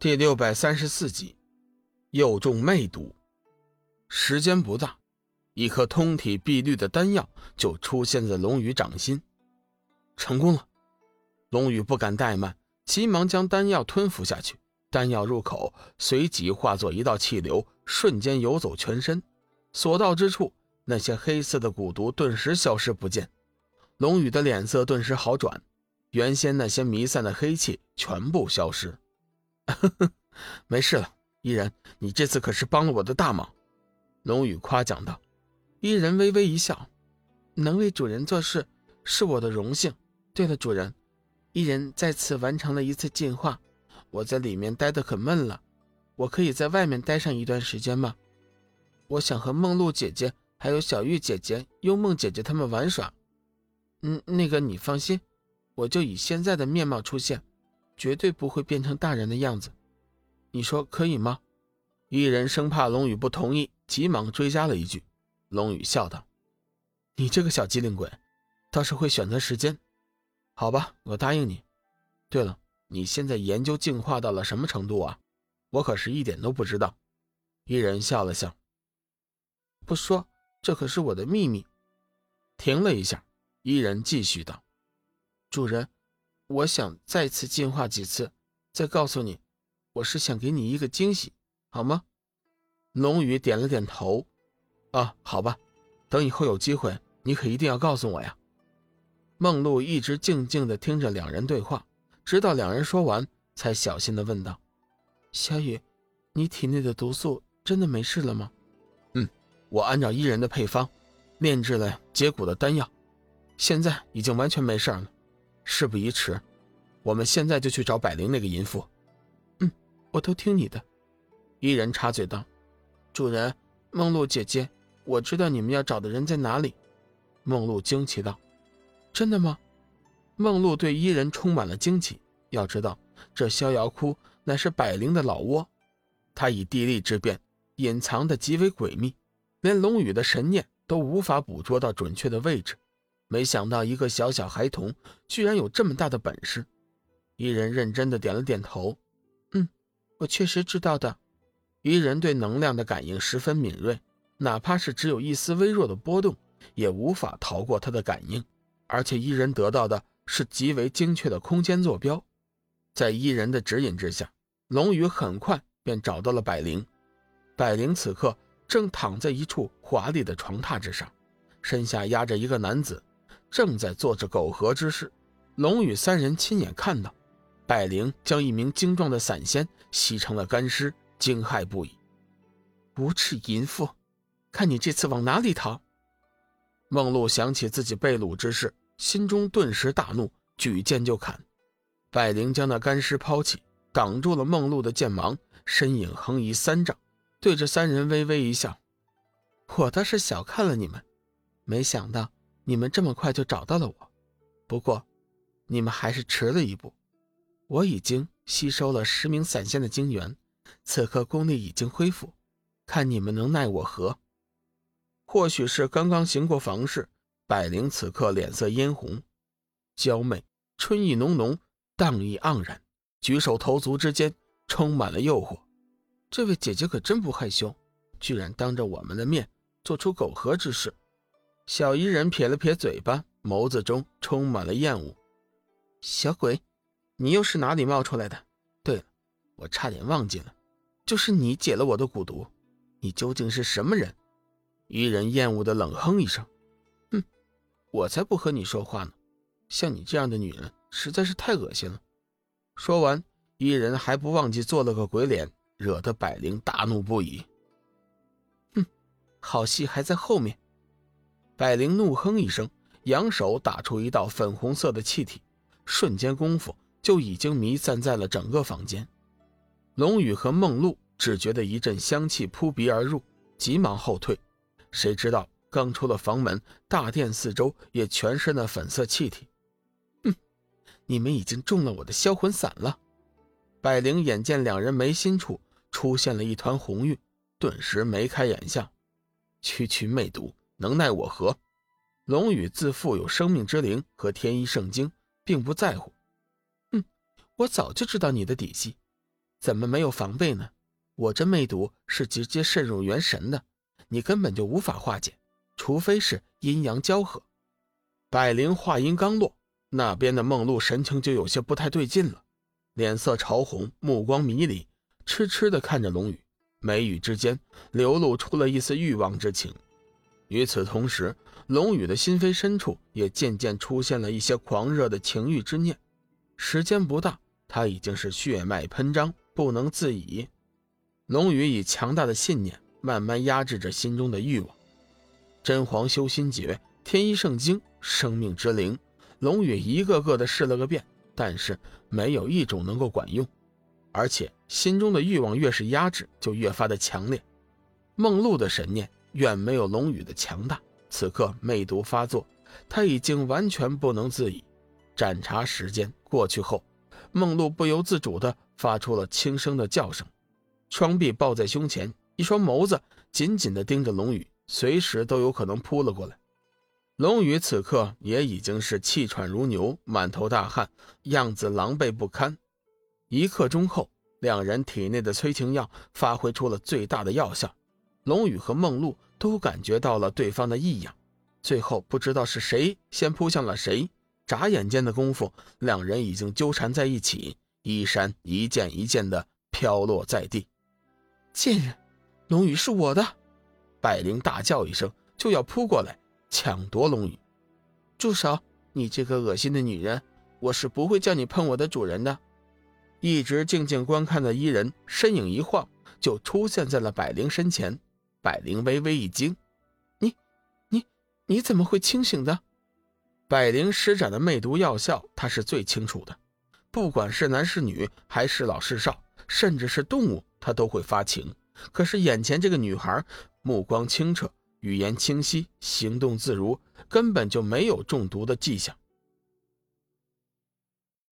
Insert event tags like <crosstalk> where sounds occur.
第六百三十四集，又中魅毒。时间不大，一颗通体碧绿的丹药就出现在龙宇掌心。成功了！龙宇不敢怠慢，急忙将丹药吞服下去。丹药入口，随即化作一道气流，瞬间游走全身。所到之处，那些黑色的蛊毒顿时消失不见。龙宇的脸色顿时好转，原先那些弥散的黑气全部消失。呵 <laughs> 呵没事了，伊人，你这次可是帮了我的大忙。”龙宇夸奖道。伊人微微一笑：“能为主人做事是我的荣幸。对了，主人，伊人再次完成了一次进化，我在里面待得可闷了，我可以在外面待上一段时间吗？我想和梦露姐姐、还有小玉姐姐、幽梦姐姐他们玩耍。嗯，那个你放心，我就以现在的面貌出现。”绝对不会变成大人的样子，你说可以吗？一人生怕龙宇不同意，急忙追加了一句。龙宇笑道：“你这个小机灵鬼，倒是会选择时间。好吧，我答应你。对了，你现在研究进化到了什么程度啊？我可是一点都不知道。”一人笑了笑：“不说，这可是我的秘密。”停了一下，一人继续道：“主人。”我想再次进化几次，再告诉你。我是想给你一个惊喜，好吗？龙宇点了点头。啊，好吧。等以后有机会，你可一定要告诉我呀。梦露一直静静的听着两人对话，直到两人说完，才小心的问道：“小雨，你体内的毒素真的没事了吗？”“嗯，我按照伊人的配方，炼制了解蛊的丹药，现在已经完全没事了。”事不宜迟，我们现在就去找百灵那个淫妇。嗯，我都听你的。伊人插嘴道：“主人，梦露姐姐，我知道你们要找的人在哪里。”梦露惊奇道：“真的吗？”梦露对伊人充满了惊奇。要知道，这逍遥窟乃是百灵的老窝，他以地利之便隐藏的极为诡秘，连龙宇的神念都无法捕捉到准确的位置。没想到一个小小孩童居然有这么大的本事，伊人认真的点了点头，嗯，我确实知道的。伊人对能量的感应十分敏锐，哪怕是只有一丝微弱的波动，也无法逃过他的感应。而且伊人得到的是极为精确的空间坐标，在伊人的指引之下，龙宇很快便找到了百灵。百灵此刻正躺在一处华丽的床榻之上，身下压着一个男子。正在做着苟合之事，龙宇三人亲眼看到，百灵将一名精壮的散仙吸成了干尸，惊骇不已。无耻淫妇，看你这次往哪里逃！梦露想起自己被掳之事，心中顿时大怒，举剑就砍。百灵将那干尸抛弃，挡住了梦露的剑芒，身影横移三丈，对着三人微微一笑：“我倒是小看了你们，没想到。”你们这么快就找到了我，不过，你们还是迟了一步。我已经吸收了十名散仙的精元，此刻功力已经恢复，看你们能奈我何？或许是刚刚行过房事，百灵此刻脸色嫣红，娇媚，春意浓浓，荡意盎然，举手投足之间充满了诱惑。这位姐姐可真不害羞，居然当着我们的面做出苟合之事。小伊人撇了撇嘴巴，眸子中充满了厌恶。小鬼，你又是哪里冒出来的？对了，我差点忘记了，就是你解了我的蛊毒。你究竟是什么人？伊人厌恶的冷哼一声：“哼，我才不和你说话呢！像你这样的女人实在是太恶心了。”说完，伊人还不忘记做了个鬼脸，惹得百灵大怒不已。哼，好戏还在后面。百灵怒哼一声，扬手打出一道粉红色的气体，瞬间功夫就已经弥散在了整个房间。龙宇和梦露只觉得一阵香气扑鼻而入，急忙后退。谁知道刚出了房门，大殿四周也全是那粉色气体。哼，你们已经中了我的销魂散了。百灵眼见两人眉心处出现了一团红晕，顿时眉开眼笑，区区魅毒。能奈我何？龙宇自负有生命之灵和天一圣经，并不在乎。哼，我早就知道你的底细。怎么没有防备呢？我这魅毒是直接渗入元神的，你根本就无法化解，除非是阴阳交合。百灵话音刚落，那边的梦露神情就有些不太对劲了，脸色潮红，目光迷离，痴痴地看着龙宇，眉宇之间流露出了一丝欲望之情。与此同时，龙宇的心扉深处也渐渐出现了一些狂热的情欲之念。时间不大，他已经是血脉喷张，不能自已。龙宇以强大的信念慢慢压制着心中的欲望。真皇修心诀、天一圣经、生命之灵，龙宇一个个的试了个遍，但是没有一种能够管用。而且心中的欲望越是压制，就越发的强烈。梦露的神念。远没有龙宇的强大。此刻魅毒发作，他已经完全不能自已。盏茶时间过去后，梦露不由自主地发出了轻声的叫声，双臂抱在胸前，一双眸子紧紧地盯着龙宇，随时都有可能扑了过来。龙宇此刻也已经是气喘如牛，满头大汗，样子狼狈不堪。一刻钟后，两人体内的催情药发挥出了最大的药效。龙宇和梦露都感觉到了对方的异样，最后不知道是谁先扑向了谁，眨眼间的功夫，两人已经纠缠在一起，衣衫一件一件的飘落在地。贱人，龙宇是我的！百灵大叫一声，就要扑过来抢夺龙宇。住手！你这个恶心的女人，我是不会叫你碰我的主人的。一直静静观看的伊人身影一晃，就出现在了百灵身前。百灵微微一惊：“你、你、你怎么会清醒的？”百灵施展的魅毒药效，他是最清楚的。不管是男是女，还是老是少，甚至是动物，他都会发情。可是眼前这个女孩，目光清澈，语言清晰，行动自如，根本就没有中毒的迹象。